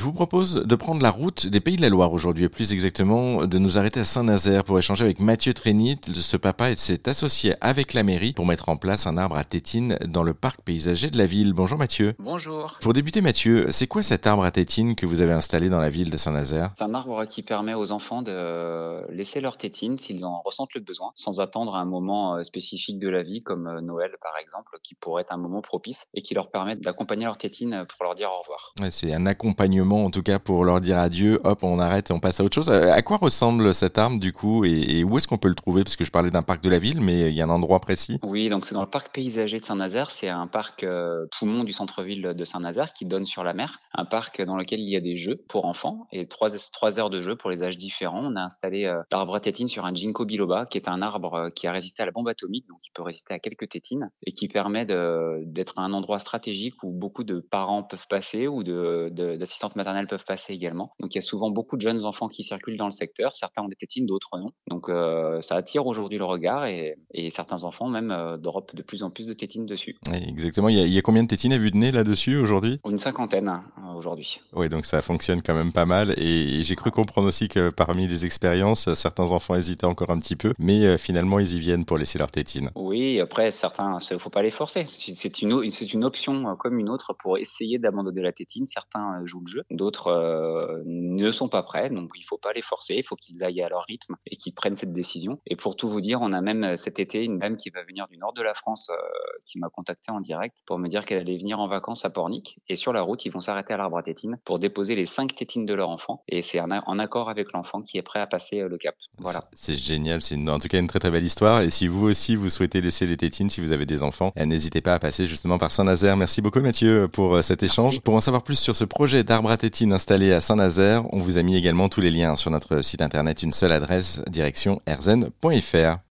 Je vous propose de prendre la route des Pays de la Loire aujourd'hui, et plus exactement de nous arrêter à Saint-Nazaire pour échanger avec Mathieu Trénit. Ce papa s'est associé avec la mairie pour mettre en place un arbre à tétine dans le parc paysager de la ville. Bonjour Mathieu. Bonjour. Pour débuter Mathieu, c'est quoi cet arbre à tétine que vous avez installé dans la ville de Saint-Nazaire? C'est un arbre qui permet aux enfants de laisser leur tétine s'ils en ressentent le besoin, sans attendre un moment euh, spécifique de la vie comme euh, Noël par exemple, qui pourrait être un moment propice et qui leur permet d'accompagner leur tétine pour leur dire au revoir. c'est un accompagnement en tout cas pour leur dire adieu, hop on arrête et on passe à autre chose. Euh, à quoi ressemble cet arbre du coup et, où est-ce qu'on peut le trouver? Parce que je parlais d'un parc de la ville, mais il y a un endroit précis. Oui, donc c'est dans le parc paysager de Saint-Nazaire, c'est un parc poumon du centre-ville de Saint-Nazaire qui donne sur la mer, un parc dans lequel il y a des jeux pour enfants et trois, heures de jeu pour les âges différents. On a installé l'arbre à tétine sur un ginkgo biloba, qui est un arbre qui a résisté à la bombe atomique, donc qui peut résister à quelques tétines et qui permet d'être un endroit stratégique où beaucoup de parents peuvent passer ou d'assistantes maternelles peuvent passer également. Donc il y a souvent beaucoup de jeunes enfants qui circulent dans le secteur. Certains ont des tétines, d'autres non. Donc euh, ça attire aujourd'hui le regard et, certains enfants même euh, d'Europe de plus en plus de tétines dessus. exactement. Il y, a, combien de tétines à vue de nez là-dessus aujourd'hui? Une cinquantaine aujourd'hui. Oui, donc ça fonctionne quand même pas mal. Et, j'ai cru comprendre aussi que parmi les expériences, certains enfants hésitaient encore un petit peu, mais finalement ils y viennent pour laisser leur tétine. Oui, après certains, il ne faut pas les forcer. C'est une, c'est une option comme une autre pour essayer d'abandonner la tétine. Certains jouent le jeu, d'autres euh, ne sont pas prêts, donc il faut pas les forcer. Il faut qu'ils aillent à leur rythme et qu'ils prennent cette décision. Et pour tout vous dire, on a même euh, cet été une dame qui va venir du nord de la France euh, qui m'a contacté en direct pour me dire qu'elle allait venir en vacances à Pornic. Et sur la route, ils vont s'arrêter à l'arbre à pour déposer les cinq tétines de leur enfant. Et c'est en accord avec l'enfant qui est prêt à passer le cap. Voilà. C'est génial. C'est en tout cas une très très belle histoire. Et si vous aussi vous souhaitez laisser les tétines, si vous avez des enfants, n'hésitez pas à passer justement par Saint-Nazaire. Merci beaucoup Mathieu pour cet échange. Pour en savoir plus sur ce projet d'arbre à tétine installé à Saint-Nazaire, on vous a mis également tous les liens sur notre site internet, une seule adresse, direction erzen.fr.